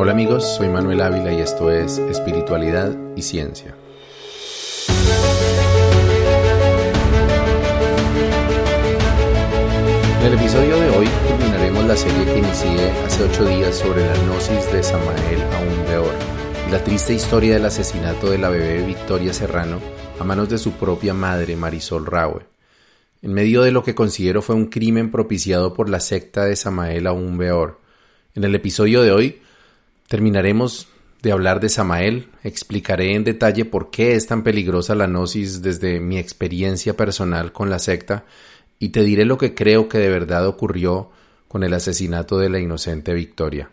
Hola amigos, soy Manuel Ávila y esto es Espiritualidad y Ciencia. En el episodio de hoy terminaremos la serie que inicié hace ocho días sobre la gnosis de Samael Aumbeor y la triste historia del asesinato de la bebé Victoria Serrano a manos de su propia madre Marisol Raue. En medio de lo que considero fue un crimen propiciado por la secta de Samael Aumbeor. En el episodio de hoy terminaremos de hablar de Samael, explicaré en detalle por qué es tan peligrosa la gnosis desde mi experiencia personal con la secta y te diré lo que creo que de verdad ocurrió con el asesinato de la inocente Victoria.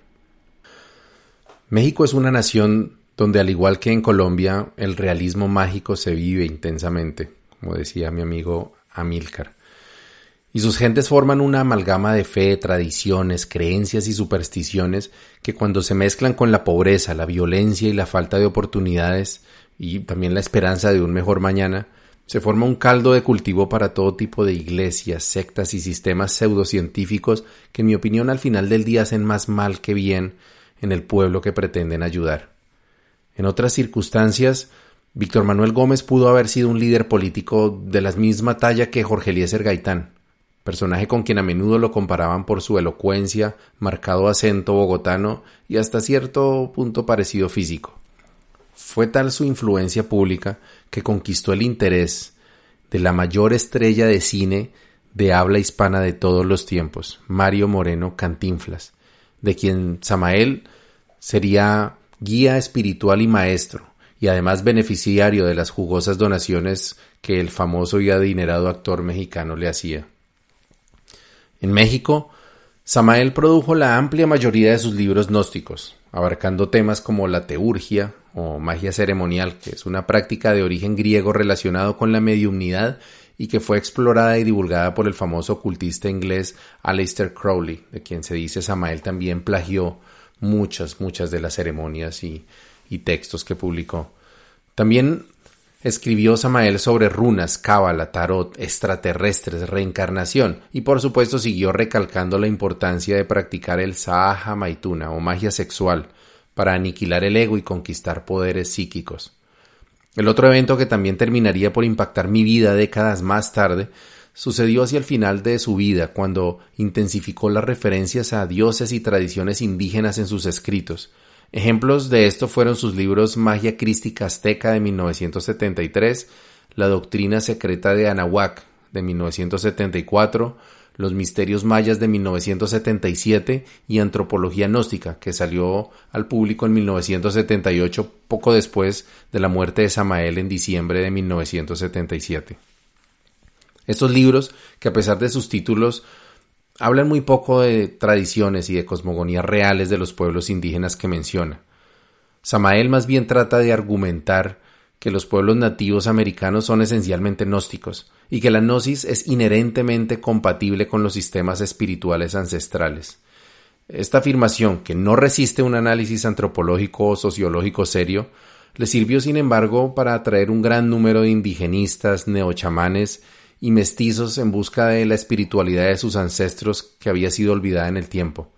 México es una nación donde al igual que en Colombia el realismo mágico se vive intensamente, como decía mi amigo Amílcar. Y sus gentes forman una amalgama de fe, tradiciones, creencias y supersticiones que cuando se mezclan con la pobreza, la violencia y la falta de oportunidades y también la esperanza de un mejor mañana, se forma un caldo de cultivo para todo tipo de iglesias, sectas y sistemas pseudocientíficos que en mi opinión al final del día hacen más mal que bien en el pueblo que pretenden ayudar. En otras circunstancias, Víctor Manuel Gómez pudo haber sido un líder político de la misma talla que Jorge Eliezer Gaitán, personaje con quien a menudo lo comparaban por su elocuencia, marcado acento bogotano y hasta cierto punto parecido físico. Fue tal su influencia pública que conquistó el interés de la mayor estrella de cine de habla hispana de todos los tiempos, Mario Moreno Cantinflas, de quien Samael sería guía espiritual y maestro, y además beneficiario de las jugosas donaciones que el famoso y adinerado actor mexicano le hacía. En México, Samael produjo la amplia mayoría de sus libros gnósticos, abarcando temas como la teurgia o magia ceremonial, que es una práctica de origen griego relacionado con la mediumnidad y que fue explorada y divulgada por el famoso ocultista inglés Aleister Crowley, de quien se dice Samael también plagió muchas, muchas de las ceremonias y, y textos que publicó. También escribió Samael sobre runas, cábala, tarot, extraterrestres, reencarnación y por supuesto siguió recalcando la importancia de practicar el Sahaja Maituna o magia sexual para aniquilar el ego y conquistar poderes psíquicos. El otro evento que también terminaría por impactar mi vida décadas más tarde sucedió hacia el final de su vida, cuando intensificó las referencias a dioses y tradiciones indígenas en sus escritos, Ejemplos de esto fueron sus libros Magia Crística Azteca de 1973, La Doctrina Secreta de Anahuac de 1974, Los Misterios Mayas de 1977 y Antropología Gnóstica, que salió al público en 1978, poco después de la muerte de Samael en diciembre de 1977. Estos libros, que a pesar de sus títulos hablan muy poco de tradiciones y de cosmogonías reales de los pueblos indígenas que menciona. Samael más bien trata de argumentar que los pueblos nativos americanos son esencialmente gnósticos y que la gnosis es inherentemente compatible con los sistemas espirituales ancestrales. Esta afirmación, que no resiste un análisis antropológico o sociológico serio, le sirvió sin embargo para atraer un gran número de indigenistas, neochamanes y mestizos en busca de la espiritualidad de sus ancestros que había sido olvidada en el tiempo.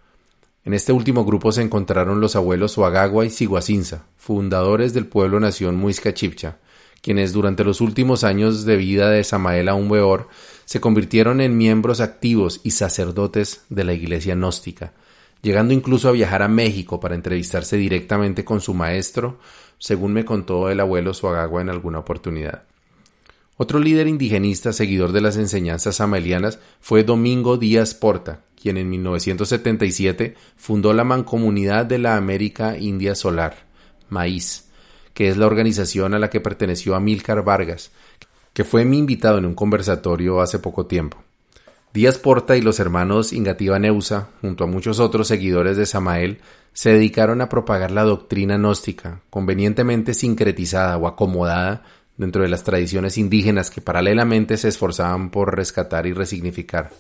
En este último grupo se encontraron los abuelos Huagagua y Siguacinza, fundadores del pueblo nación Muisca Chipcha, quienes durante los últimos años de vida de Samael Aumbeor se convirtieron en miembros activos y sacerdotes de la iglesia gnóstica, llegando incluso a viajar a México para entrevistarse directamente con su maestro, según me contó el abuelo Suagagua en alguna oportunidad. Otro líder indigenista seguidor de las enseñanzas amelianas fue Domingo Díaz Porta, quien en 1977 fundó la Mancomunidad de la América India Solar, MAIS, que es la organización a la que perteneció Amílcar Vargas, que fue mi invitado en un conversatorio hace poco tiempo. Díaz Porta y los hermanos Ingativa Neusa, junto a muchos otros seguidores de Samael, se dedicaron a propagar la doctrina gnóstica, convenientemente sincretizada o acomodada dentro de las tradiciones indígenas que paralelamente se esforzaban por rescatar y resignificar.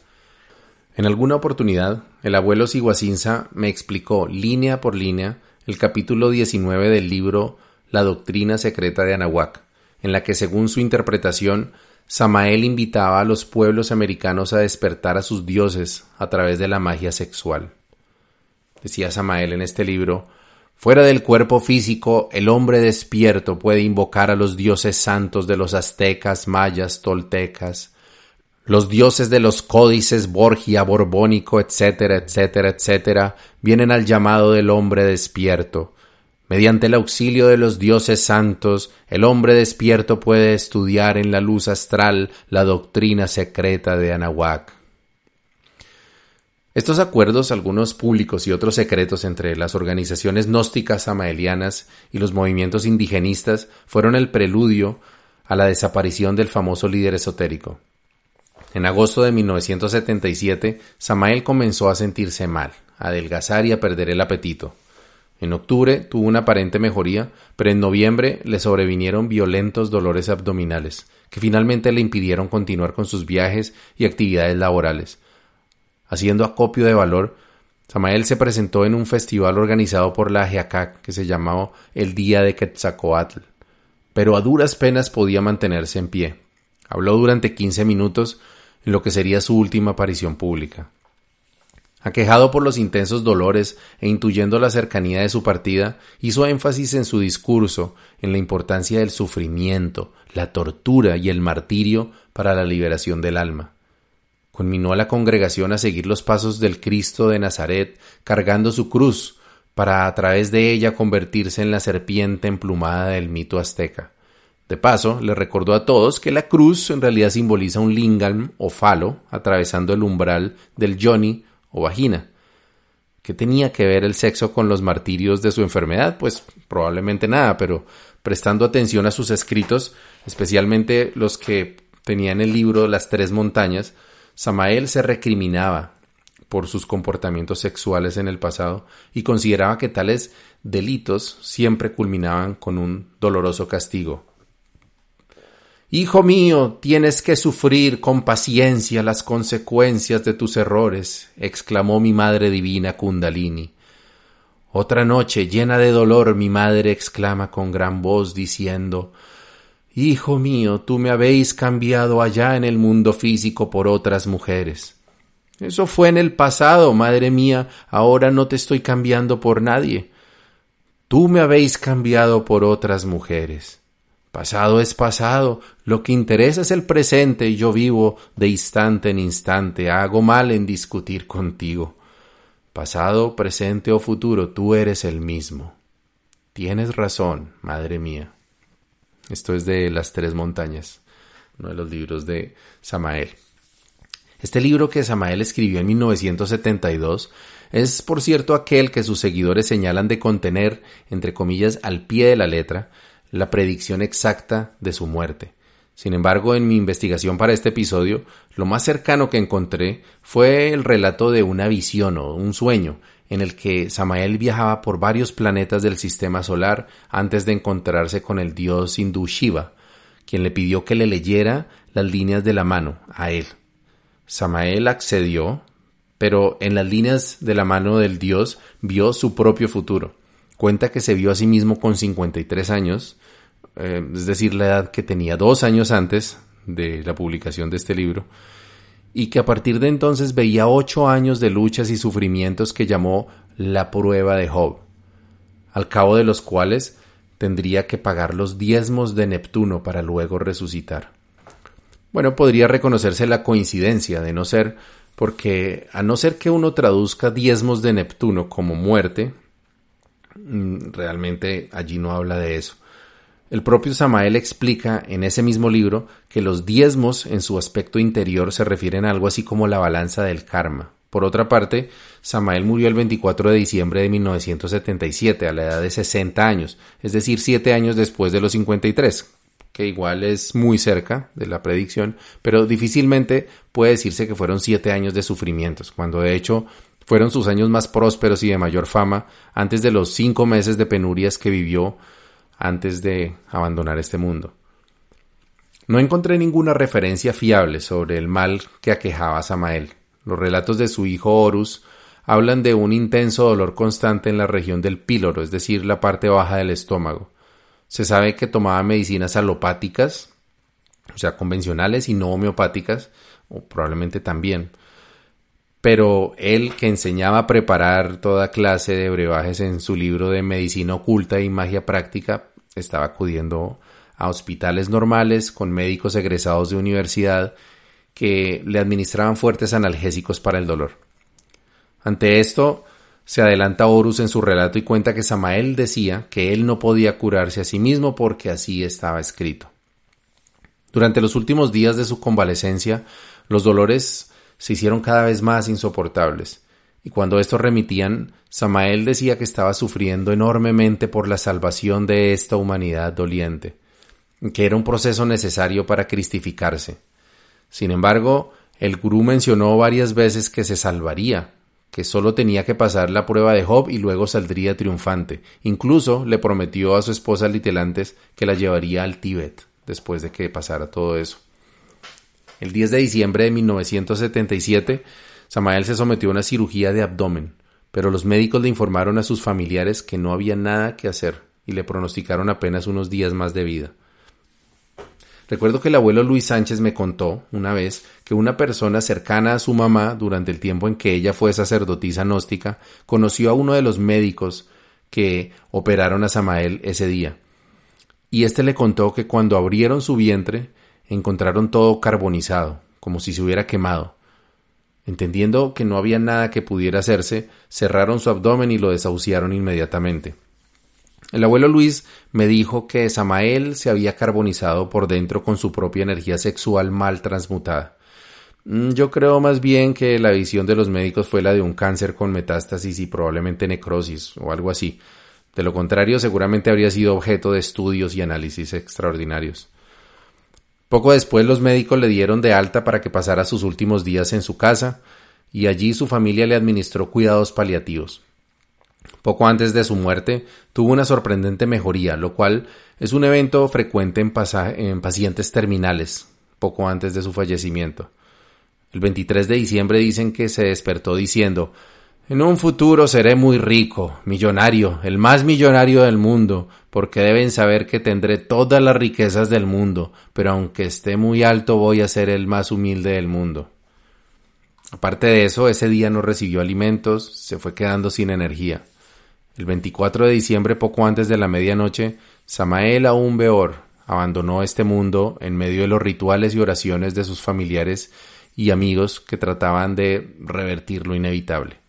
En alguna oportunidad, el abuelo Siguacinza me explicó línea por línea el capítulo 19 del libro La doctrina secreta de Anahuac, en la que según su interpretación, Samael invitaba a los pueblos americanos a despertar a sus dioses a través de la magia sexual. Decía Samael en este libro, Fuera del cuerpo físico, el hombre despierto puede invocar a los dioses santos de los aztecas, mayas, toltecas, los dioses de los códices Borgia, Borbónico, etcétera, etcétera, etcétera, vienen al llamado del hombre despierto. Mediante el auxilio de los dioses santos, el hombre despierto puede estudiar en la luz astral la doctrina secreta de Anahuac. Estos acuerdos, algunos públicos y otros secretos entre las organizaciones gnósticas samaelianas y los movimientos indigenistas, fueron el preludio a la desaparición del famoso líder esotérico. En agosto de 1977, Samael comenzó a sentirse mal, a adelgazar y a perder el apetito. En octubre tuvo una aparente mejoría, pero en noviembre le sobrevinieron violentos dolores abdominales, que finalmente le impidieron continuar con sus viajes y actividades laborales, Haciendo acopio de valor, Samael se presentó en un festival organizado por la Ajiacac que se llamaba el Día de Quetzalcoatl, pero a duras penas podía mantenerse en pie. Habló durante quince minutos en lo que sería su última aparición pública. Aquejado por los intensos dolores e intuyendo la cercanía de su partida, hizo énfasis en su discurso en la importancia del sufrimiento, la tortura y el martirio para la liberación del alma conminó a la congregación a seguir los pasos del Cristo de Nazaret, cargando su cruz, para a través de ella convertirse en la serpiente emplumada del mito azteca. De paso, le recordó a todos que la cruz en realidad simboliza un lingam o falo atravesando el umbral del yoni o vagina. ¿Qué tenía que ver el sexo con los martirios de su enfermedad? Pues probablemente nada, pero prestando atención a sus escritos, especialmente los que tenían el libro Las Tres Montañas, Samael se recriminaba por sus comportamientos sexuales en el pasado y consideraba que tales delitos siempre culminaban con un doloroso castigo. Hijo mío, tienes que sufrir con paciencia las consecuencias de tus errores, exclamó mi madre divina Kundalini. Otra noche llena de dolor mi madre exclama con gran voz diciendo Hijo mío, tú me habéis cambiado allá en el mundo físico por otras mujeres. Eso fue en el pasado, madre mía, ahora no te estoy cambiando por nadie. Tú me habéis cambiado por otras mujeres. Pasado es pasado, lo que interesa es el presente y yo vivo de instante en instante, hago mal en discutir contigo. Pasado, presente o futuro, tú eres el mismo. Tienes razón, madre mía. Esto es de Las Tres Montañas, uno de los libros de Samael. Este libro que Samael escribió en 1972 es, por cierto, aquel que sus seguidores señalan de contener, entre comillas, al pie de la letra, la predicción exacta de su muerte. Sin embargo, en mi investigación para este episodio, lo más cercano que encontré fue el relato de una visión o un sueño en el que Samael viajaba por varios planetas del sistema solar antes de encontrarse con el dios hindú Shiva, quien le pidió que le leyera las líneas de la mano a él. Samael accedió, pero en las líneas de la mano del dios vio su propio futuro. Cuenta que se vio a sí mismo con 53 años, eh, es decir, la edad que tenía dos años antes de la publicación de este libro, y que a partir de entonces veía ocho años de luchas y sufrimientos que llamó la prueba de Job, al cabo de los cuales tendría que pagar los diezmos de Neptuno para luego resucitar. Bueno, podría reconocerse la coincidencia de no ser porque a no ser que uno traduzca diezmos de Neptuno como muerte, mm, realmente allí no habla de eso. El propio Samael explica en ese mismo libro que los diezmos en su aspecto interior se refieren a algo así como la balanza del karma. Por otra parte, Samael murió el 24 de diciembre de 1977 a la edad de 60 años, es decir, siete años después de los 53, que igual es muy cerca de la predicción, pero difícilmente puede decirse que fueron siete años de sufrimientos, cuando de hecho fueron sus años más prósperos y de mayor fama antes de los cinco meses de penurias que vivió antes de abandonar este mundo. No encontré ninguna referencia fiable sobre el mal que aquejaba a Samael. Los relatos de su hijo Horus hablan de un intenso dolor constante en la región del píloro, es decir, la parte baja del estómago. Se sabe que tomaba medicinas alopáticas, o sea, convencionales y no homeopáticas, o probablemente también. Pero él que enseñaba a preparar toda clase de brebajes en su libro de medicina oculta y magia práctica, estaba acudiendo a hospitales normales con médicos egresados de universidad que le administraban fuertes analgésicos para el dolor. Ante esto, se adelanta Horus en su relato y cuenta que Samael decía que él no podía curarse a sí mismo porque así estaba escrito. Durante los últimos días de su convalecencia, los dolores se hicieron cada vez más insoportables, y cuando estos remitían, Samael decía que estaba sufriendo enormemente por la salvación de esta humanidad doliente, que era un proceso necesario para cristificarse. Sin embargo, el gurú mencionó varias veces que se salvaría, que solo tenía que pasar la prueba de Job y luego saldría triunfante. Incluso le prometió a su esposa Litelantes que la llevaría al Tíbet después de que pasara todo eso. El 10 de diciembre de 1977, Samael se sometió a una cirugía de abdomen, pero los médicos le informaron a sus familiares que no había nada que hacer y le pronosticaron apenas unos días más de vida. Recuerdo que el abuelo Luis Sánchez me contó una vez que una persona cercana a su mamá durante el tiempo en que ella fue sacerdotisa gnóstica conoció a uno de los médicos que operaron a Samael ese día. Y éste le contó que cuando abrieron su vientre encontraron todo carbonizado, como si se hubiera quemado. Entendiendo que no había nada que pudiera hacerse, cerraron su abdomen y lo desahuciaron inmediatamente. El abuelo Luis me dijo que Samael se había carbonizado por dentro con su propia energía sexual mal transmutada. Mm, yo creo más bien que la visión de los médicos fue la de un cáncer con metástasis y probablemente necrosis o algo así. De lo contrario, seguramente habría sido objeto de estudios y análisis extraordinarios. Poco después los médicos le dieron de alta para que pasara sus últimos días en su casa, y allí su familia le administró cuidados paliativos. Poco antes de su muerte, tuvo una sorprendente mejoría, lo cual es un evento frecuente en, en pacientes terminales, poco antes de su fallecimiento. El 23 de diciembre dicen que se despertó diciendo en un futuro seré muy rico, millonario, el más millonario del mundo, porque deben saber que tendré todas las riquezas del mundo, pero aunque esté muy alto voy a ser el más humilde del mundo. Aparte de eso, ese día no recibió alimentos, se fue quedando sin energía. El 24 de diciembre, poco antes de la medianoche, Samael aún Beor abandonó este mundo en medio de los rituales y oraciones de sus familiares y amigos que trataban de revertir lo inevitable.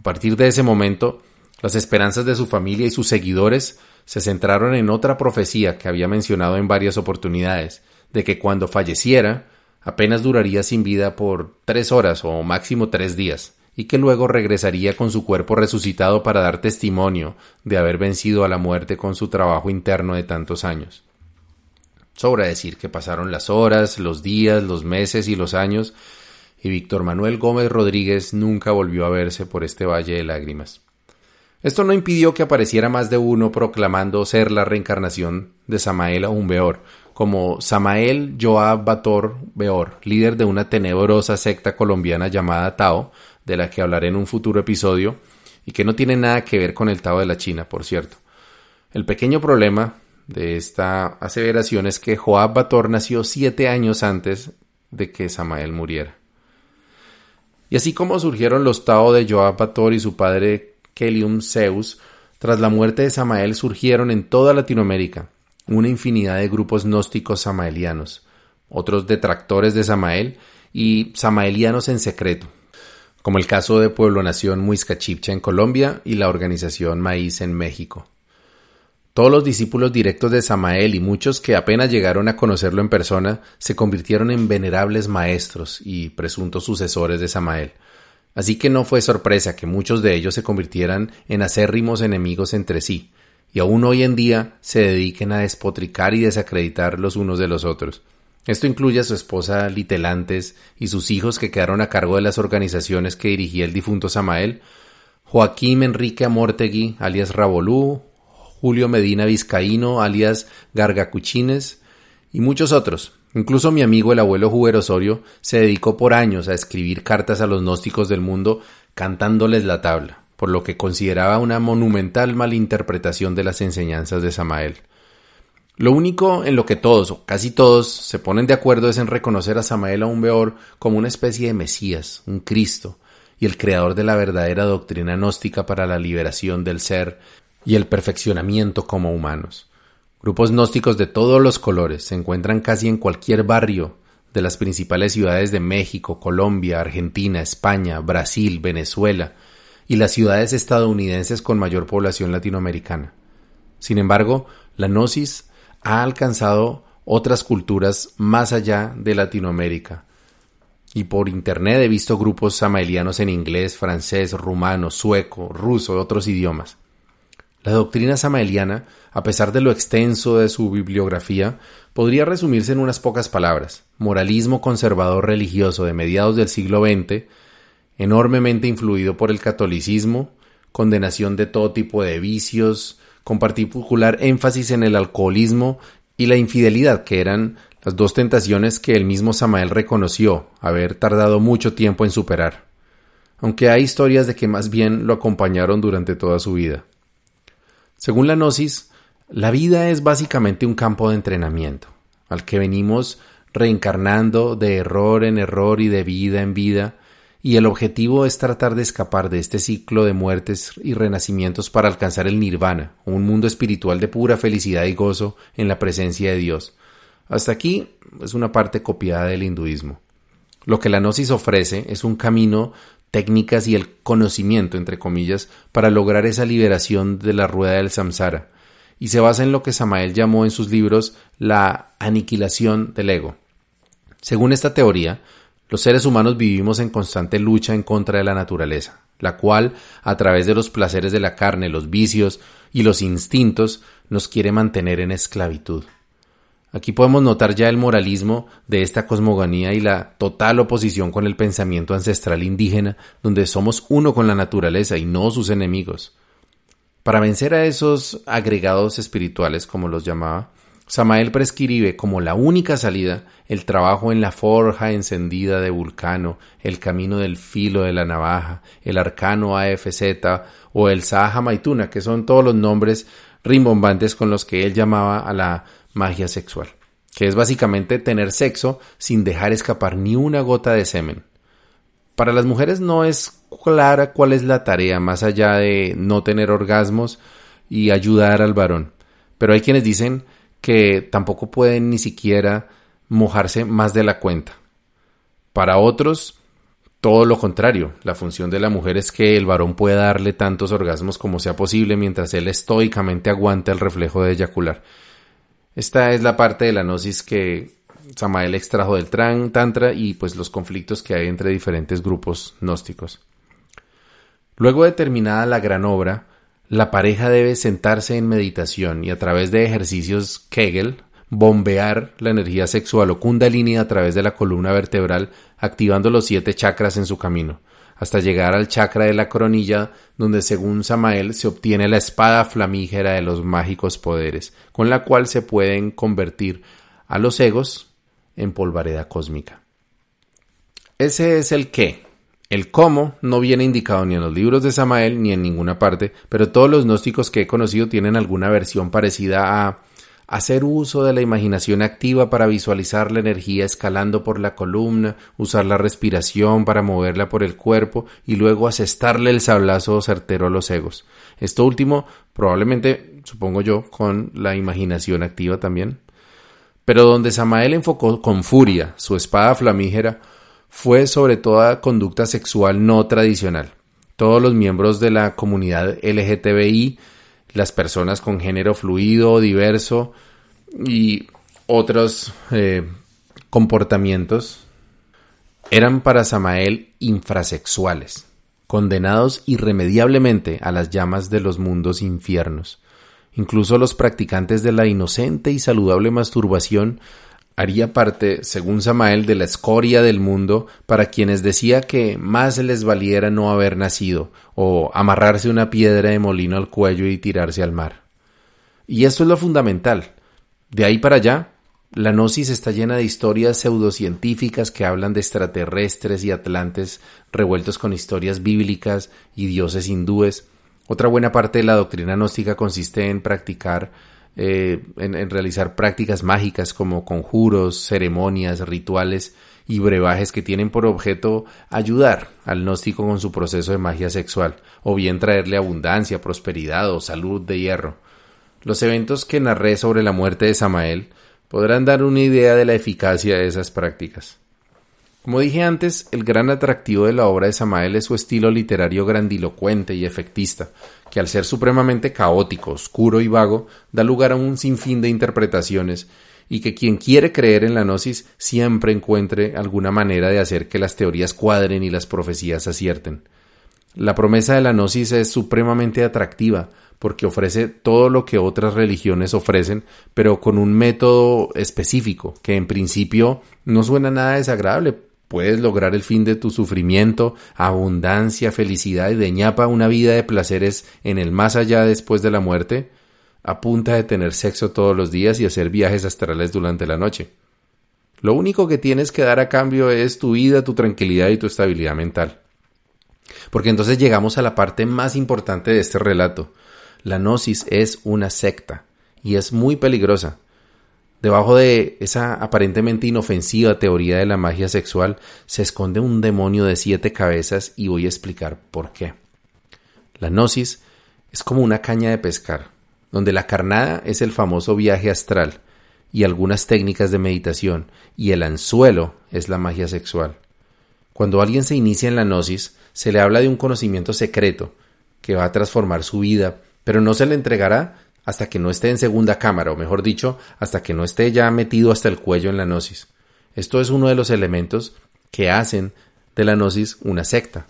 A partir de ese momento, las esperanzas de su familia y sus seguidores se centraron en otra profecía que había mencionado en varias oportunidades, de que cuando falleciera, apenas duraría sin vida por tres horas o máximo tres días, y que luego regresaría con su cuerpo resucitado para dar testimonio de haber vencido a la muerte con su trabajo interno de tantos años. Sobra decir que pasaron las horas, los días, los meses y los años, y Víctor Manuel Gómez Rodríguez nunca volvió a verse por este valle de lágrimas. Esto no impidió que apareciera más de uno proclamando ser la reencarnación de Samael aún Beor, como Samael Joab Bator Beor, líder de una tenebrosa secta colombiana llamada Tao, de la que hablaré en un futuro episodio, y que no tiene nada que ver con el Tao de la China, por cierto. El pequeño problema de esta aseveración es que Joab Bator nació siete años antes de que Samael muriera. Y así como surgieron los Tao de Joab Bator y su padre Kelium Zeus, tras la muerte de Samael surgieron en toda Latinoamérica una infinidad de grupos gnósticos samaelianos, otros detractores de Samael y samaelianos en secreto, como el caso de Pueblo Nación Muiscachipcha en Colombia y la organización Maíz en México. Todos los discípulos directos de Samael y muchos que apenas llegaron a conocerlo en persona se convirtieron en venerables maestros y presuntos sucesores de Samael. Así que no fue sorpresa que muchos de ellos se convirtieran en acérrimos enemigos entre sí, y aún hoy en día se dediquen a despotricar y desacreditar los unos de los otros. Esto incluye a su esposa Litelantes y sus hijos que quedaron a cargo de las organizaciones que dirigía el difunto Samael, Joaquín Enrique Amortegui, alias Rabolú, Julio Medina Vizcaíno, alias Gargacuchines, y muchos otros. Incluso mi amigo el abuelo Juber Osorio se dedicó por años a escribir cartas a los gnósticos del mundo cantándoles la tabla, por lo que consideraba una monumental malinterpretación de las enseñanzas de Samael. Lo único en lo que todos, o casi todos, se ponen de acuerdo es en reconocer a Samael aún Beor como una especie de Mesías, un Cristo, y el creador de la verdadera doctrina gnóstica para la liberación del ser y el perfeccionamiento como humanos. Grupos gnósticos de todos los colores se encuentran casi en cualquier barrio de las principales ciudades de México, Colombia, Argentina, España, Brasil, Venezuela y las ciudades estadounidenses con mayor población latinoamericana. Sin embargo, la gnosis ha alcanzado otras culturas más allá de Latinoamérica. Y por internet he visto grupos samaelianos en inglés, francés, rumano, sueco, ruso y otros idiomas. La doctrina samaeliana, a pesar de lo extenso de su bibliografía, podría resumirse en unas pocas palabras. Moralismo conservador religioso de mediados del siglo XX, enormemente influido por el catolicismo, condenación de todo tipo de vicios, con particular énfasis en el alcoholismo y la infidelidad, que eran las dos tentaciones que el mismo Samael reconoció haber tardado mucho tiempo en superar, aunque hay historias de que más bien lo acompañaron durante toda su vida. Según la Gnosis, la vida es básicamente un campo de entrenamiento, al que venimos reencarnando de error en error y de vida en vida, y el objetivo es tratar de escapar de este ciclo de muertes y renacimientos para alcanzar el nirvana, un mundo espiritual de pura felicidad y gozo en la presencia de Dios. Hasta aquí es una parte copiada del hinduismo. Lo que la gnosis ofrece es un camino, técnicas y el conocimiento, entre comillas, para lograr esa liberación de la rueda del samsara, y se basa en lo que Samael llamó en sus libros la aniquilación del ego. Según esta teoría, los seres humanos vivimos en constante lucha en contra de la naturaleza, la cual, a través de los placeres de la carne, los vicios y los instintos, nos quiere mantener en esclavitud. Aquí podemos notar ya el moralismo de esta cosmogonía y la total oposición con el pensamiento ancestral indígena, donde somos uno con la naturaleza y no sus enemigos. Para vencer a esos agregados espirituales, como los llamaba, Samael prescribe como la única salida el trabajo en la forja encendida de Vulcano, el camino del filo de la navaja, el arcano AFZ o el Sahaja Maituna, que son todos los nombres rimbombantes con los que él llamaba a la magia sexual, que es básicamente tener sexo sin dejar escapar ni una gota de semen. Para las mujeres no es clara cuál es la tarea más allá de no tener orgasmos y ayudar al varón, pero hay quienes dicen que tampoco pueden ni siquiera mojarse más de la cuenta. Para otros, todo lo contrario, la función de la mujer es que el varón pueda darle tantos orgasmos como sea posible mientras él estoicamente aguanta el reflejo de eyacular. Esta es la parte de la gnosis que Samael extrajo del Tantra y pues los conflictos que hay entre diferentes grupos gnósticos. Luego de terminada la gran obra, la pareja debe sentarse en meditación y a través de ejercicios Kegel bombear la energía sexual o kundalini a través de la columna vertebral activando los siete chakras en su camino, hasta llegar al chakra de la coronilla donde según Samael se obtiene la espada flamígera de los mágicos poderes, con la cual se pueden convertir a los egos en polvareda cósmica. Ese es el qué, el cómo no viene indicado ni en los libros de Samael ni en ninguna parte, pero todos los gnósticos que he conocido tienen alguna versión parecida a hacer uso de la imaginación activa para visualizar la energía escalando por la columna, usar la respiración para moverla por el cuerpo y luego asestarle el sablazo certero a los egos. Esto último probablemente, supongo yo, con la imaginación activa también. Pero donde Samael enfocó con furia su espada flamígera, fue sobre toda conducta sexual no tradicional. Todos los miembros de la comunidad LGTBI, las personas con género fluido, diverso y otros eh, comportamientos eran para Samael infrasexuales, condenados irremediablemente a las llamas de los mundos infiernos. Incluso los practicantes de la inocente y saludable masturbación haría parte, según Samael, de la escoria del mundo para quienes decía que más les valiera no haber nacido o amarrarse una piedra de molino al cuello y tirarse al mar. Y esto es lo fundamental. De ahí para allá, la gnosis está llena de historias pseudocientíficas que hablan de extraterrestres y atlantes revueltos con historias bíblicas y dioses hindúes. Otra buena parte de la doctrina gnóstica consiste en practicar eh, en, realizar prácticas mágicas como conjuros, ceremonias, rituales y brebajes que tienen por objeto ayudar al gnóstico con su proceso de magia sexual, o bien traerle abundancia, prosperidad o salud de hierro. Los eventos que narré sobre la muerte de Samael podrán dar una idea de la eficacia de esas prácticas. Como dije antes, el gran atractivo de la obra de Samael es su estilo literario grandilocuente y efectista, que al ser supremamente caótico, oscuro y vago, da lugar a un sinfín de interpretaciones, y que quien quiere creer en la gnosis siempre encuentre alguna manera de hacer que las teorías cuadren y las profecías acierten. La promesa de la gnosis es supremamente atractiva, porque ofrece todo lo que otras religiones ofrecen, pero con un método específico, que en principio no suena nada desagradable, Puedes lograr el fin de tu sufrimiento, abundancia, felicidad y de ñapa una vida de placeres en el más allá después de la muerte, a punta de tener sexo todos los días y hacer viajes astrales durante la noche. Lo único que tienes que dar a cambio es tu vida, tu tranquilidad y tu estabilidad mental. Porque entonces llegamos a la parte más importante de este relato. La gnosis es una secta y es muy peligrosa. Debajo de esa aparentemente inofensiva teoría de la magia sexual se esconde un demonio de siete cabezas y voy a explicar por qué. La gnosis es como una caña de pescar, donde la carnada es el famoso viaje astral y algunas técnicas de meditación, y el anzuelo es la magia sexual. Cuando alguien se inicia en la gnosis, se le habla de un conocimiento secreto que va a transformar su vida, pero no se le entregará hasta que no esté en segunda cámara, o mejor dicho, hasta que no esté ya metido hasta el cuello en la gnosis. Esto es uno de los elementos que hacen de la gnosis una secta.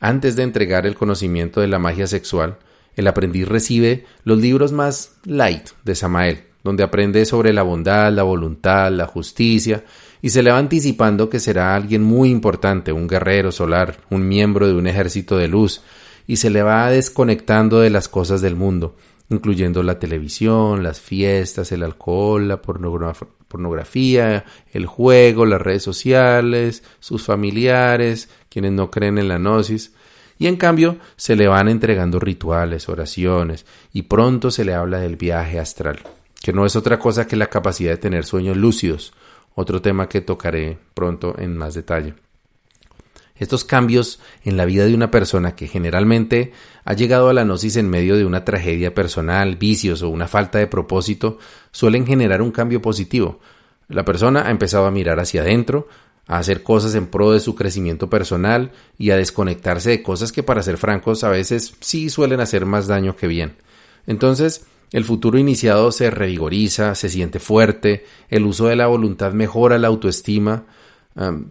Antes de entregar el conocimiento de la magia sexual, el aprendiz recibe los libros más light de Samael, donde aprende sobre la bondad, la voluntad, la justicia, y se le va anticipando que será alguien muy importante, un guerrero solar, un miembro de un ejército de luz, y se le va desconectando de las cosas del mundo, incluyendo la televisión, las fiestas, el alcohol, la pornografía, el juego, las redes sociales, sus familiares, quienes no creen en la gnosis, y en cambio se le van entregando rituales, oraciones, y pronto se le habla del viaje astral, que no es otra cosa que la capacidad de tener sueños lúcidos, otro tema que tocaré pronto en más detalle. Estos cambios en la vida de una persona que generalmente ha llegado a la gnosis en medio de una tragedia personal, vicios o una falta de propósito, suelen generar un cambio positivo. La persona ha empezado a mirar hacia adentro, a hacer cosas en pro de su crecimiento personal y a desconectarse de cosas que, para ser francos, a veces sí suelen hacer más daño que bien. Entonces, el futuro iniciado se revigoriza, se siente fuerte, el uso de la voluntad mejora la autoestima,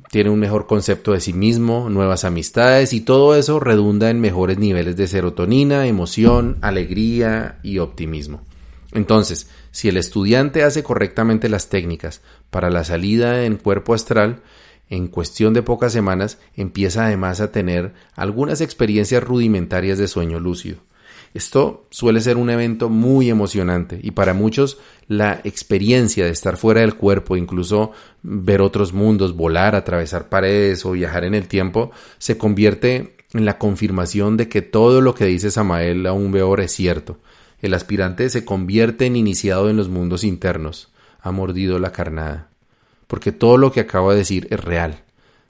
tiene un mejor concepto de sí mismo, nuevas amistades y todo eso redunda en mejores niveles de serotonina, emoción, alegría y optimismo. Entonces, si el estudiante hace correctamente las técnicas para la salida en cuerpo astral, en cuestión de pocas semanas empieza además a tener algunas experiencias rudimentarias de sueño lúcido. Esto suele ser un evento muy emocionante y para muchos la experiencia de estar fuera del cuerpo, incluso ver otros mundos, volar, atravesar paredes o viajar en el tiempo, se convierte en la confirmación de que todo lo que dice Samael aún Beor es cierto. El aspirante se convierte en iniciado en los mundos internos, ha mordido la carnada. Porque todo lo que acabo de decir es real.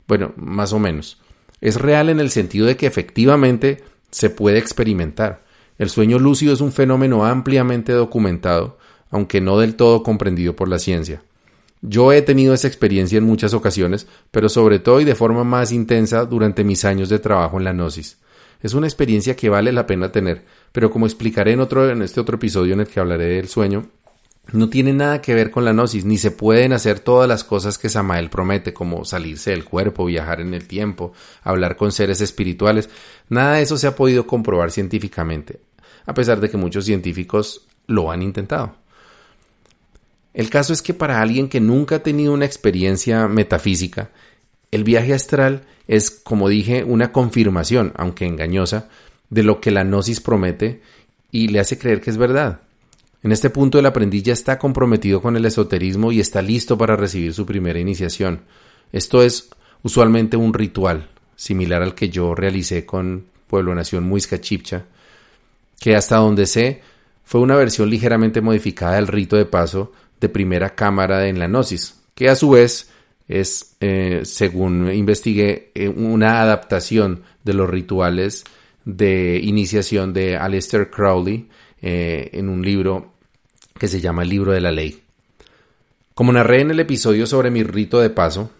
Bueno, más o menos. Es real en el sentido de que efectivamente se puede experimentar el sueño lúcido es un fenómeno ampliamente documentado, aunque no del todo comprendido por la ciencia. Yo he tenido esa experiencia en muchas ocasiones, pero sobre todo y de forma más intensa durante mis años de trabajo en la gnosis. Es una experiencia que vale la pena tener, pero como explicaré en, otro, en este otro episodio en el que hablaré del sueño, no tiene nada que ver con la gnosis, ni se pueden hacer todas las cosas que Samael promete, como salirse del cuerpo, viajar en el tiempo, hablar con seres espirituales. Nada de eso se ha podido comprobar científicamente a pesar de que muchos científicos lo han intentado. El caso es que para alguien que nunca ha tenido una experiencia metafísica, el viaje astral es, como dije, una confirmación, aunque engañosa, de lo que la gnosis promete y le hace creer que es verdad. En este punto el aprendiz ya está comprometido con el esoterismo y está listo para recibir su primera iniciación. Esto es usualmente un ritual, similar al que yo realicé con Pueblo Nación Muisca Chipcha, que hasta donde sé fue una versión ligeramente modificada del rito de paso de primera cámara en la Gnosis, que a su vez es, eh, según investigué, eh, una adaptación de los rituales de iniciación de Aleister Crowley eh, en un libro que se llama El libro de la ley. Como narré en el episodio sobre mi rito de paso,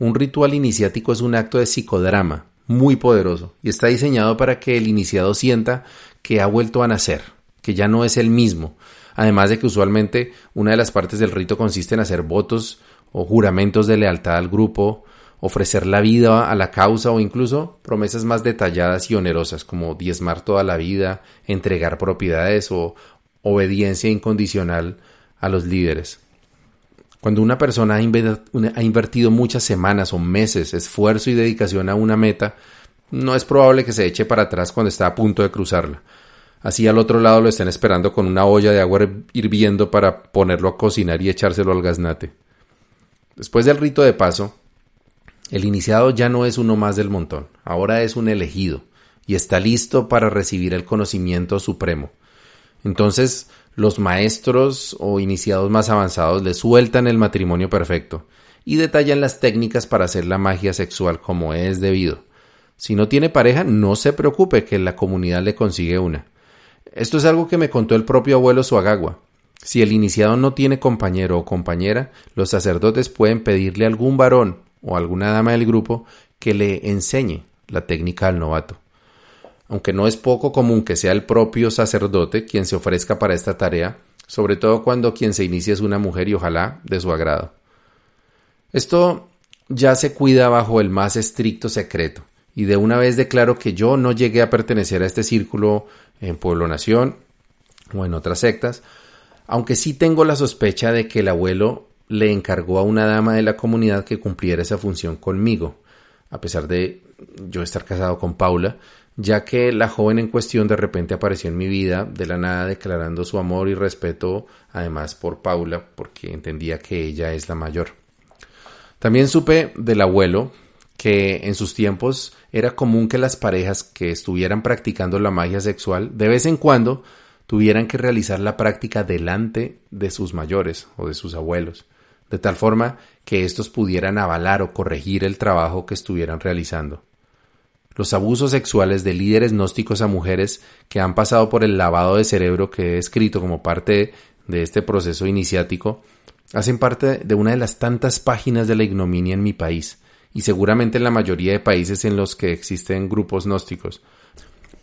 un ritual iniciático es un acto de psicodrama muy poderoso y está diseñado para que el iniciado sienta que ha vuelto a nacer, que ya no es el mismo, además de que usualmente una de las partes del rito consiste en hacer votos o juramentos de lealtad al grupo, ofrecer la vida a la causa o incluso promesas más detalladas y onerosas como diezmar toda la vida, entregar propiedades o obediencia incondicional a los líderes. Cuando una persona ha invertido muchas semanas o meses, esfuerzo y dedicación a una meta, no es probable que se eche para atrás cuando está a punto de cruzarla. Así al otro lado lo estén esperando con una olla de agua hirviendo para ponerlo a cocinar y echárselo al gaznate. Después del rito de paso, el iniciado ya no es uno más del montón, ahora es un elegido y está listo para recibir el conocimiento supremo. Entonces, los maestros o iniciados más avanzados le sueltan el matrimonio perfecto y detallan las técnicas para hacer la magia sexual como es debido. Si no tiene pareja, no se preocupe que la comunidad le consigue una. Esto es algo que me contó el propio abuelo Suagagua. Si el iniciado no tiene compañero o compañera, los sacerdotes pueden pedirle a algún varón o alguna dama del grupo que le enseñe la técnica al novato. Aunque no es poco común que sea el propio sacerdote quien se ofrezca para esta tarea, sobre todo cuando quien se inicia es una mujer y ojalá de su agrado. Esto ya se cuida bajo el más estricto secreto, y de una vez declaro que yo no llegué a pertenecer a este círculo en Pueblo Nación o en otras sectas, aunque sí tengo la sospecha de que el abuelo le encargó a una dama de la comunidad que cumpliera esa función conmigo, a pesar de yo estar casado con Paula, ya que la joven en cuestión de repente apareció en mi vida de la nada declarando su amor y respeto además por Paula, porque entendía que ella es la mayor. También supe del abuelo que en sus tiempos era común que las parejas que estuvieran practicando la magia sexual de vez en cuando tuvieran que realizar la práctica delante de sus mayores o de sus abuelos, de tal forma que éstos pudieran avalar o corregir el trabajo que estuvieran realizando. Los abusos sexuales de líderes gnósticos a mujeres que han pasado por el lavado de cerebro que he escrito como parte de este proceso iniciático hacen parte de una de las tantas páginas de la ignominia en mi país y seguramente en la mayoría de países en los que existen grupos gnósticos,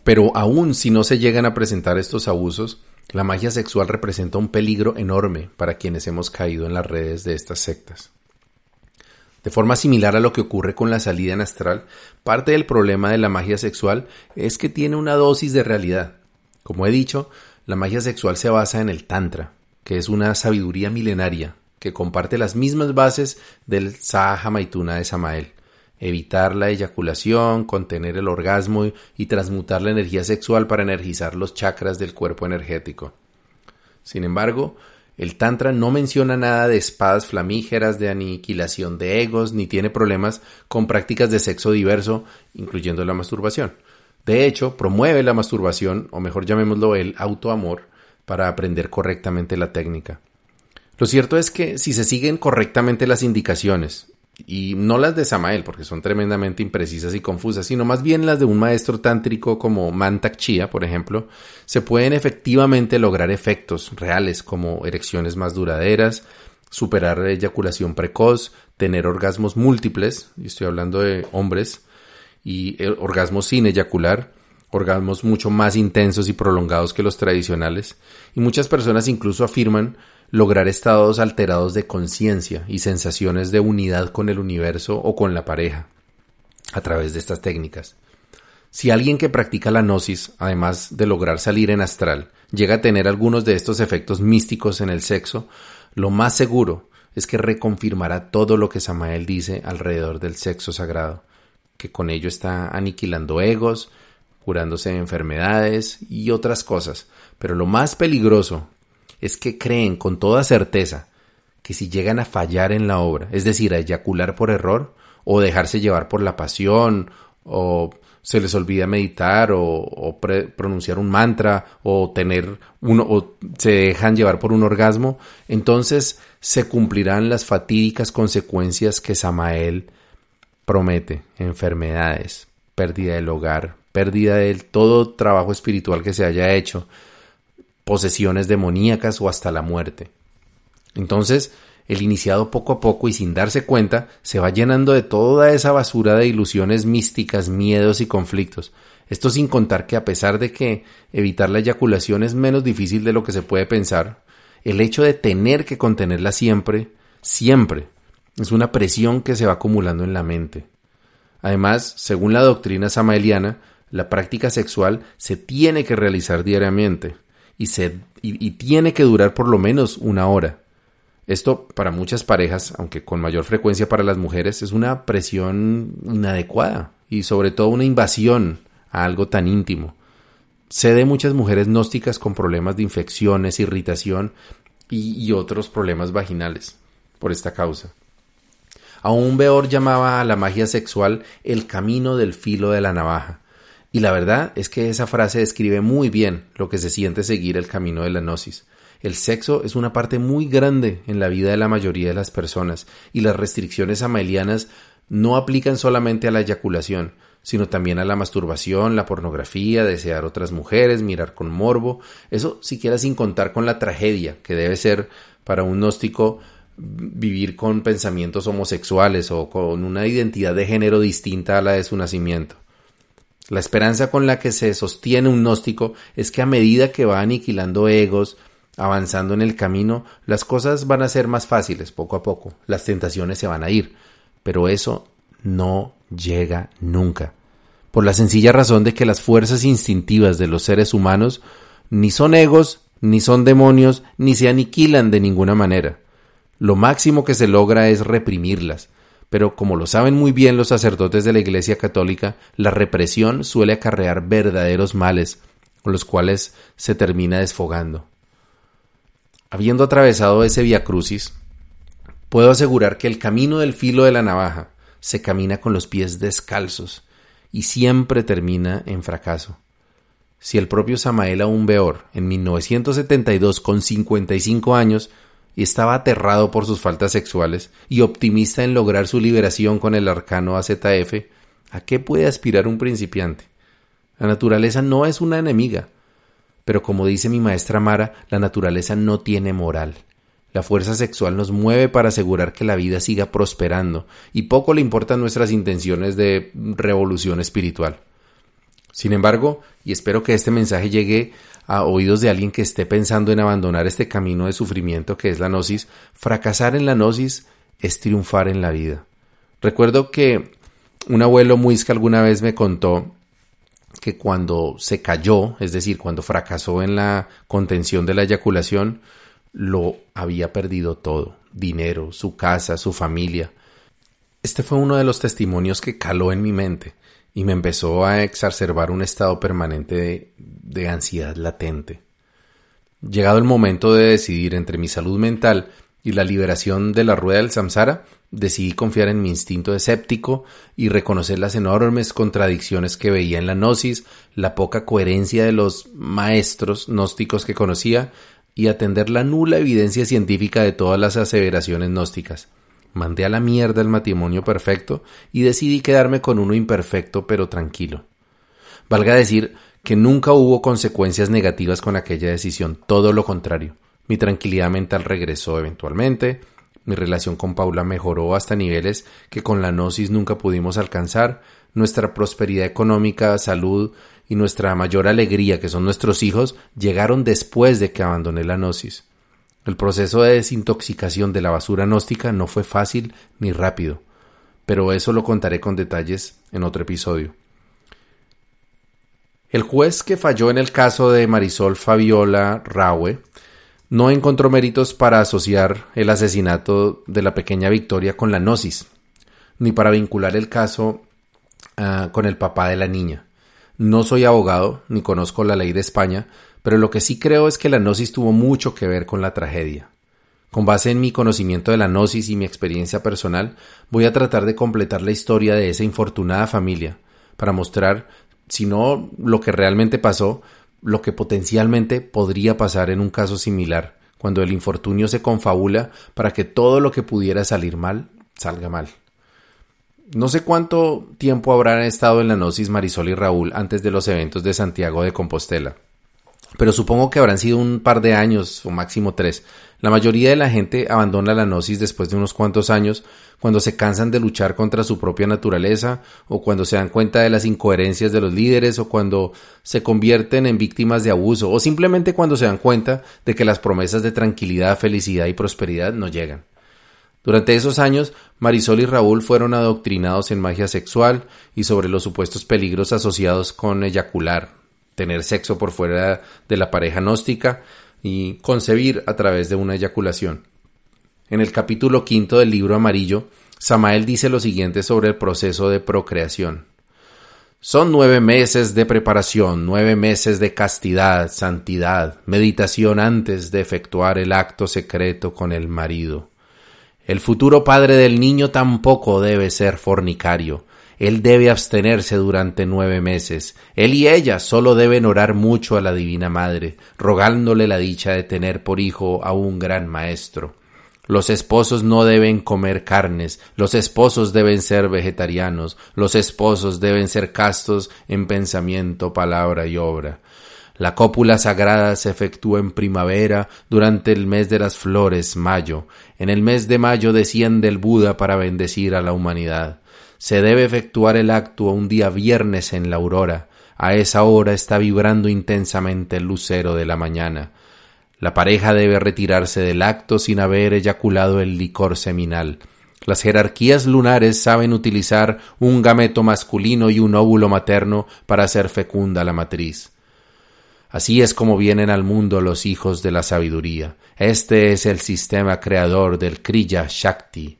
pero aún si no se llegan a presentar estos abusos, la magia sexual representa un peligro enorme para quienes hemos caído en las redes de estas sectas. De forma similar a lo que ocurre con la salida en astral, parte del problema de la magia sexual es que tiene una dosis de realidad. Como he dicho, la magia sexual se basa en el Tantra, que es una sabiduría milenaria que comparte las mismas bases del Sahaja Maituna de Samael evitar la eyaculación, contener el orgasmo y transmutar la energía sexual para energizar los chakras del cuerpo energético. Sin embargo, el Tantra no menciona nada de espadas flamígeras, de aniquilación de egos, ni tiene problemas con prácticas de sexo diverso, incluyendo la masturbación. De hecho, promueve la masturbación, o mejor llamémoslo el autoamor, para aprender correctamente la técnica. Lo cierto es que si se siguen correctamente las indicaciones y no las de Samael, porque son tremendamente imprecisas y confusas, sino más bien las de un maestro tántrico como Mantak Chia, por ejemplo, se pueden efectivamente lograr efectos reales como erecciones más duraderas, superar la eyaculación precoz, tener orgasmos múltiples, y estoy hablando de hombres, y orgasmos sin eyacular, orgasmos mucho más intensos y prolongados que los tradicionales, y muchas personas incluso afirman lograr estados alterados de conciencia y sensaciones de unidad con el universo o con la pareja a través de estas técnicas. Si alguien que practica la gnosis, además de lograr salir en astral, llega a tener algunos de estos efectos místicos en el sexo, lo más seguro es que reconfirmará todo lo que Samael dice alrededor del sexo sagrado, que con ello está aniquilando egos, curándose de enfermedades y otras cosas. Pero lo más peligroso es que creen con toda certeza que si llegan a fallar en la obra, es decir, a eyacular por error, o dejarse llevar por la pasión, o se les olvida meditar o, pronunciar un mantra o tener uno o se dejan llevar por un orgasmo, entonces se cumplirán las fatídicas consecuencias que Samael promete, enfermedades, pérdida del hogar, pérdida de todo trabajo espiritual que se haya hecho, posesiones demoníacas o hasta la muerte. Entonces, el iniciado poco a poco y sin darse cuenta se va llenando de toda esa basura de ilusiones místicas, miedos y conflictos. Esto sin contar que a pesar de que evitar la eyaculación es menos difícil de lo que se puede pensar, el hecho de tener que contenerla siempre, siempre, es una presión que se va acumulando en la mente. Además, según la doctrina samaeliana, la práctica sexual se tiene que realizar diariamente y, se, y tiene que durar por lo menos una hora. Esto para muchas parejas, aunque con mayor frecuencia para las mujeres, es una presión inadecuada y sobre todo una invasión a algo tan íntimo. Sé de muchas mujeres gnósticas con problemas de infecciones, irritación y, otros problemas vaginales por esta causa. Aún Beor llamaba a la magia sexual el camino del filo de la navaja. Y la verdad es que esa frase describe muy bien lo que se siente seguir el camino de la gnosis. El sexo es una parte muy grande en la vida de la mayoría de las personas y las restricciones amelianas no aplican solamente a la eyaculación, sino también a la masturbación, la pornografía, desear otras mujeres, mirar con morbo, eso siquiera sin contar con la tragedia que debe ser para un gnóstico vivir con pensamientos homosexuales o con una identidad de género distinta a la de su nacimiento. La esperanza con la que se sostiene un gnóstico es que a medida que va aniquilando egos, avanzando en el camino, las cosas van a ser más fáciles poco a poco, las tentaciones se van a ir, pero eso no llega nunca, por la sencilla razón de que las fuerzas instintivas de los seres humanos ni son egos, ni son demonios, ni se aniquilan de ninguna manera. Lo máximo que se logra es reprimirlas, pero como lo saben muy bien los sacerdotes de la Iglesia Católica, la represión suele acarrear verdaderos males, con los cuales se termina desfogando. Habiendo atravesado ese via crucis, puedo asegurar que el camino del filo de la navaja se camina con los pies descalzos y siempre termina en fracaso. Si el propio Samael aún Beor, en 1972, con 55 años, estaba aterrado por sus faltas sexuales y optimista en lograr su liberación con el arcano AZF, ¿a qué puede aspirar un principiante? La naturaleza no es una enemiga, pero como dice mi maestra Mara, la naturaleza no tiene moral. La fuerza sexual nos mueve para asegurar que la vida siga prosperando, y poco le importan nuestras intenciones de revolución espiritual. Sin embargo, y espero que este mensaje llegue a oídos de alguien que esté pensando en abandonar este camino de sufrimiento que es la gnosis, fracasar en la gnosis es triunfar en la vida. Recuerdo que un abuelo muisca alguna vez me contó que cuando se cayó, es decir, cuando fracasó en la contención de la eyaculación, lo había perdido todo, dinero, su casa, su familia. Este fue uno de los testimonios que caló en mi mente y me empezó a exacerbar un estado permanente de, de ansiedad latente. Llegado el momento de decidir entre mi salud mental y la liberación de la rueda del samsara, decidí confiar en mi instinto escéptico y reconocer las enormes contradicciones que veía en la gnosis, la poca coherencia de los maestros gnósticos que conocía y atender la nula evidencia científica de todas las aseveraciones gnósticas. Mandé a la mierda el matrimonio perfecto y decidí quedarme con uno imperfecto pero tranquilo. Valga decir que nunca hubo consecuencias negativas con aquella decisión, todo lo contrario. Mi tranquilidad mental regresó eventualmente, mi relación con Paula mejoró hasta niveles que con la gnosis nunca pudimos alcanzar. Nuestra prosperidad económica, salud y nuestra mayor alegría, que son nuestros hijos, llegaron después de que abandoné la gnosis. El proceso de desintoxicación de la basura gnóstica no fue fácil ni rápido, pero eso lo contaré con detalles en otro episodio. El juez que falló en el caso de Marisol Fabiola Raue no encontró méritos para asociar el asesinato de la pequeña Victoria con la gnosis, ni para vincular el caso ah, con el papá de la niña. No soy abogado, ni conozco la ley de España, pero lo que sí creo es que la gnosis tuvo mucho que ver con la tragedia. Con base en mi conocimiento de la gnosis y mi experiencia personal, voy a tratar de completar la historia de esa infortunada familia, para mostrar, si no lo que realmente pasó, lo que potencialmente podría pasar en un caso similar, cuando el infortunio se confabula para que todo lo que pudiera salir mal, salga mal. No sé cuánto tiempo habrán estado en la Gnosis Marisol y Raúl antes de los eventos de Santiago de Compostela, pero supongo que habrán sido un par de años o máximo tres. La mayoría de la gente abandona la Gnosis después de unos cuantos años cuando se cansan de luchar contra su propia naturaleza, o cuando se dan cuenta de las incoherencias de los líderes, o cuando se convierten en víctimas de abuso, o simplemente cuando se dan cuenta de que las promesas de tranquilidad, felicidad y prosperidad no llegan. Durante esos años, Marisol y Raúl fueron adoctrinados en magia sexual y sobre los supuestos peligros asociados con eyacular, tener sexo por fuera de la pareja gnóstica y concebir a través de una eyaculación. En el capítulo quinto del libro amarillo, Samael dice lo siguiente sobre el proceso de procreación. Son nueve meses de preparación, nueve meses de castidad, santidad, meditación antes de efectuar el acto secreto con el marido. El futuro padre del niño tampoco debe ser fornicario. Él debe abstenerse durante nueve meses. Él y ella solo deben orar mucho a la Divina Madre, rogándole la dicha de tener por hijo a un gran maestro. Los esposos no deben comer carnes, los esposos deben ser vegetarianos, los esposos deben ser castos en pensamiento, palabra y obra. La cópula sagrada se efectúa en primavera durante el mes de las flores, mayo. En el mes de mayo desciende el Buda para bendecir a la humanidad. Se debe efectuar el acto un día viernes en la aurora. A esa hora está vibrando intensamente el lucero de la mañana. La pareja debe retirarse del acto sin haber eyaculado el licor seminal. Las jerarquías lunares saben utilizar un gameto masculino y un óvulo materno para hacer fecunda la matriz. Así es como vienen al mundo los hijos de la sabiduría. Este es el sistema creador del Kriya Shakti,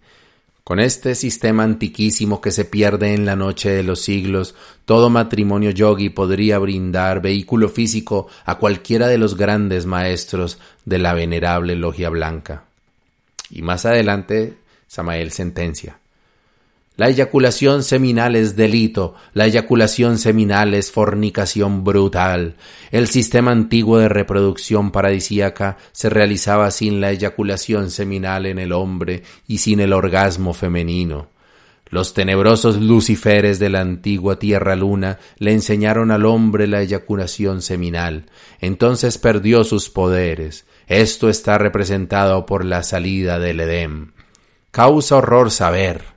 con este sistema antiquísimo que se pierde en la noche de los siglos, todo matrimonio yogi podría brindar vehículo físico a cualquiera de los grandes maestros de la venerable logia blanca. Y más adelante, Samael sentencia. La eyaculación seminal es delito, la eyaculación seminal es fornicación brutal. El sistema antiguo de reproducción paradisíaca se realizaba sin la eyaculación seminal en el hombre y sin el orgasmo femenino. Los tenebrosos luciferes de la antigua tierra luna le enseñaron al hombre la eyaculación seminal. Entonces perdió sus poderes. Esto está representado por la salida del Edén. Causa horror saber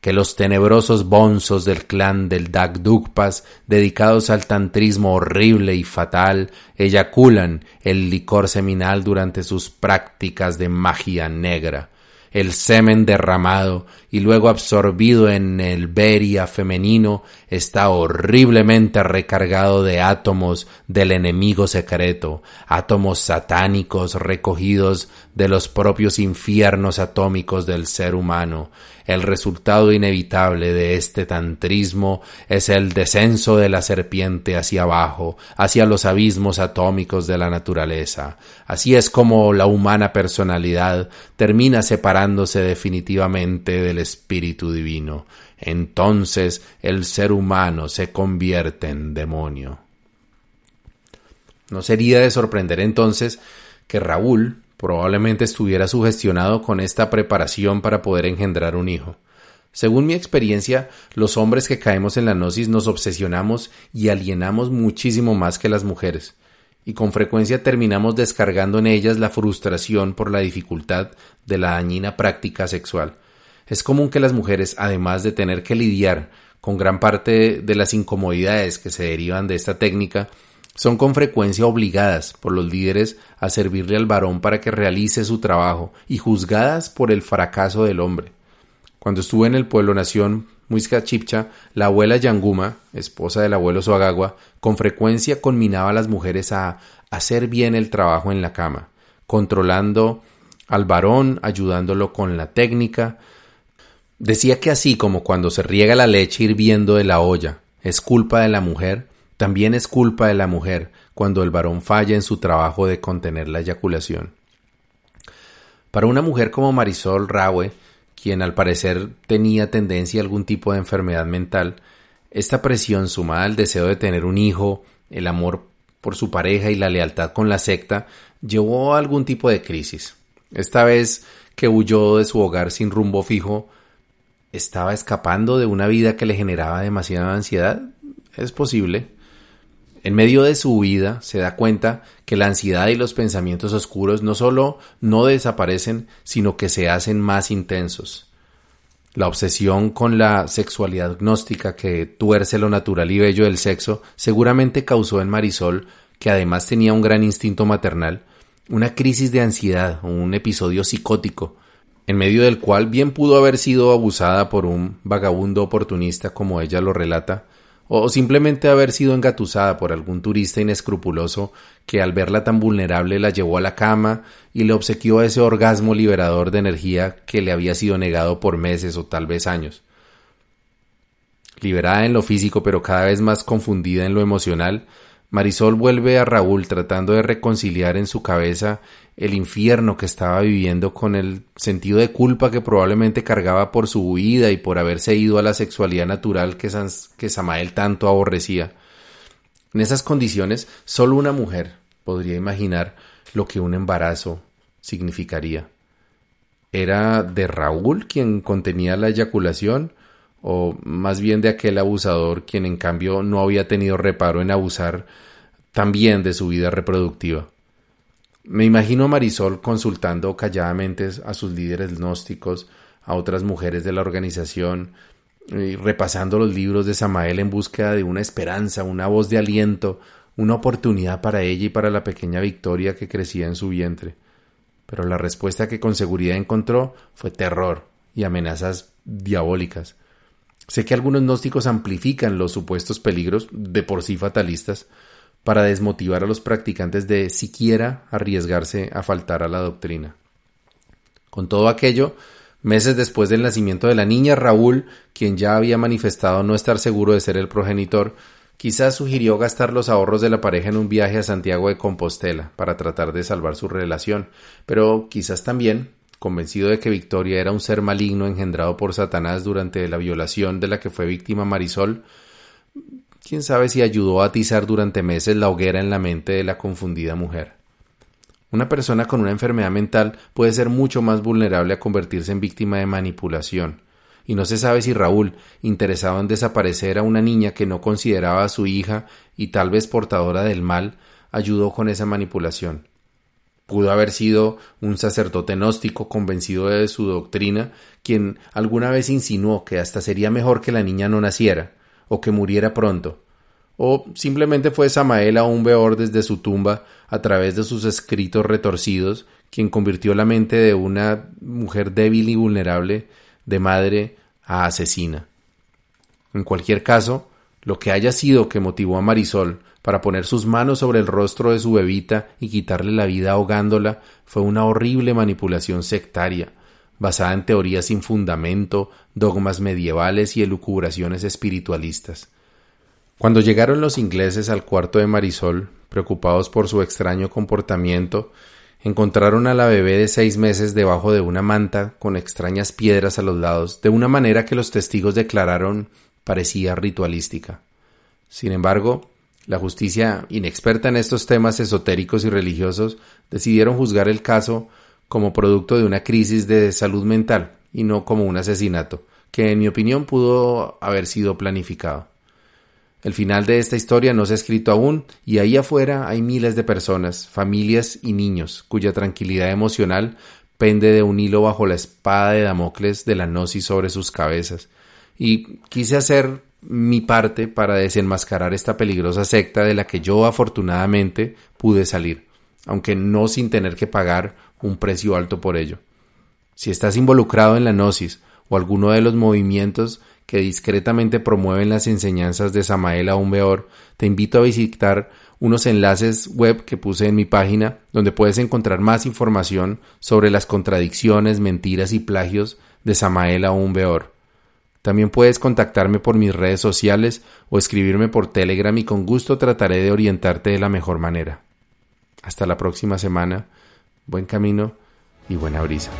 que los tenebrosos bonzos del clan del Dagdugpas, dedicados al tantrismo horrible y fatal, eyaculan el licor seminal durante sus prácticas de magia negra. El semen derramado y luego absorbido en el beria femenino está horriblemente recargado de átomos del enemigo secreto, átomos satánicos recogidos de los propios infiernos atómicos del ser humano. El resultado inevitable de este tantrismo es el descenso de la serpiente hacia abajo, hacia los abismos atómicos de la naturaleza. Así es como la humana personalidad termina separándose definitivamente del espíritu divino. Entonces el ser humano se convierte en demonio. No sería de sorprender entonces que Raúl, probablemente estuviera sugestionado con esta preparación para poder engendrar un hijo. Según mi experiencia, los hombres que caemos en la gnosis nos obsesionamos y alienamos muchísimo más que las mujeres, y con frecuencia terminamos descargando en ellas la frustración por la dificultad de la dañina práctica sexual. Es común que las mujeres, además de tener que lidiar con gran parte de las incomodidades que se derivan de esta técnica, son con frecuencia obligadas por los líderes a servirle al varón para que realice su trabajo y juzgadas por el fracaso del hombre. Cuando estuve en el pueblo nación Muisca Chipcha, la abuela Yanguma, esposa del abuelo Suagagua, con frecuencia conminaba a las mujeres a hacer bien el trabajo en la cama, controlando al varón, ayudándolo con la técnica. Decía que así como cuando se riega la leche hirviendo de la olla es culpa de la mujer, también es culpa de la mujer cuando el varón falla en su trabajo de contener la eyaculación. Para una mujer como Marisol Raue, quien al parecer tenía tendencia a algún tipo de enfermedad mental, Esta presión sumada al deseo de tener un hijo, el amor por su pareja y la lealtad con la secta llevó a algún tipo de crisis. Esta vez que huyó de su hogar sin rumbo fijo, ¿estaba escapando de una vida que le generaba demasiada ansiedad? Es posible. En medio de su huida se da cuenta que la ansiedad y los pensamientos oscuros no solo no desaparecen, sino que se hacen más intensos. La obsesión con la sexualidad gnóstica que tuerce lo natural y bello del sexo seguramente causó en Marisol, que además tenía un gran instinto maternal, una crisis de ansiedad un episodio psicótico, en medio del cual bien pudo haber sido abusada por un vagabundo oportunista como ella lo relata, o simplemente haber sido engatusada por algún turista inescrupuloso que al verla tan vulnerable la llevó a la cama y le obsequió ese orgasmo liberador de energía que le había sido negado por meses o tal vez años. Liberada en lo físico pero cada vez más confundida en lo emocional, Marisol vuelve a Raúl tratando de reconciliar en su cabeza el infierno que estaba viviendo con el sentido de culpa que probablemente cargaba por su huida y por haberse ido a la sexualidad natural que, Samael tanto aborrecía. En esas condiciones, solo una mujer podría imaginar lo que un embarazo significaría. ¿Era de Raúl quien contenía la eyaculación? ¿O más bien de aquel abusador quien en cambio no había tenido reparo en abusar también de su vida reproductiva? Me imagino a Marisol consultando calladamente a sus líderes gnósticos, a otras mujeres de la organización, y repasando los libros de Samael en búsqueda de una esperanza, una voz de aliento, una oportunidad para ella y para la pequeña Victoria que crecía en su vientre. Pero la respuesta que con seguridad encontró fue terror y amenazas diabólicas. Sé que algunos gnósticos amplifican los supuestos peligros, de por sí fatalistas, para desmotivar a los practicantes de siquiera arriesgarse a faltar a la doctrina. Con todo aquello, meses después del nacimiento de la niña, Raúl, quien ya había manifestado no estar seguro de ser el progenitor, quizás sugirió gastar los ahorros de la pareja en un viaje a Santiago de Compostela para tratar de salvar su relación, pero quizás también, convencido de que Victoria era un ser maligno engendrado por Satanás durante la violación de la que fue víctima Marisol, quién sabe si ayudó a atizar durante meses la hoguera en la mente de la confundida mujer. Una persona con una enfermedad mental puede ser mucho más vulnerable a convertirse en víctima de manipulación, y no se sabe si Raúl, interesado en desaparecer a una niña que no consideraba su hija y tal vez portadora del mal, ayudó con esa manipulación. Pudo haber sido un sacerdote gnóstico convencido de su doctrina, quien alguna vez insinuó que hasta sería mejor que la niña no naciera, o que muriera pronto, o simplemente fue Samael aún peor desde su tumba a través de sus escritos retorcidos, quien convirtió la mente de una mujer débil y vulnerable de madre a asesina. En cualquier caso, lo que haya sido que motivó a Marisol para poner sus manos sobre el rostro de su bebita y quitarle la vida ahogándola fue una horrible manipulación sectaria, basada en teorías sin fundamento, dogmas medievales y elucubraciones espiritualistas. Cuando llegaron los ingleses al cuarto de Marisol, preocupados por su extraño comportamiento, encontraron a la bebé de seis meses debajo de una manta con extrañas piedras a los lados, de una manera que los testigos declararon parecía ritualística. Sin embargo, la justicia, inexperta en estos temas esotéricos y religiosos, decidieron juzgar el caso como producto de una crisis de salud mental y no como un asesinato, que en mi opinión pudo haber sido planificado. El final de esta historia no se ha escrito aún y ahí afuera hay miles de personas, familias y niños cuya tranquilidad emocional pende de un hilo bajo la espada de Damocles de la gnosis sobre sus cabezas. Y quise hacer mi parte para desenmascarar esta peligrosa secta de la que yo afortunadamente pude salir, aunque no sin tener que pagar un precio alto por ello. Si estás involucrado en la gnosis o alguno de los movimientos que discretamente promueven las enseñanzas de Samael Aumbeor, te invito a visitar unos enlaces web que puse en mi página donde puedes encontrar más información sobre las contradicciones, mentiras y plagios de Samael Aumbeor. También puedes contactarme por mis redes sociales o escribirme por Telegram y con gusto trataré de orientarte de la mejor manera. Hasta la próxima semana buen camino y buena brisa.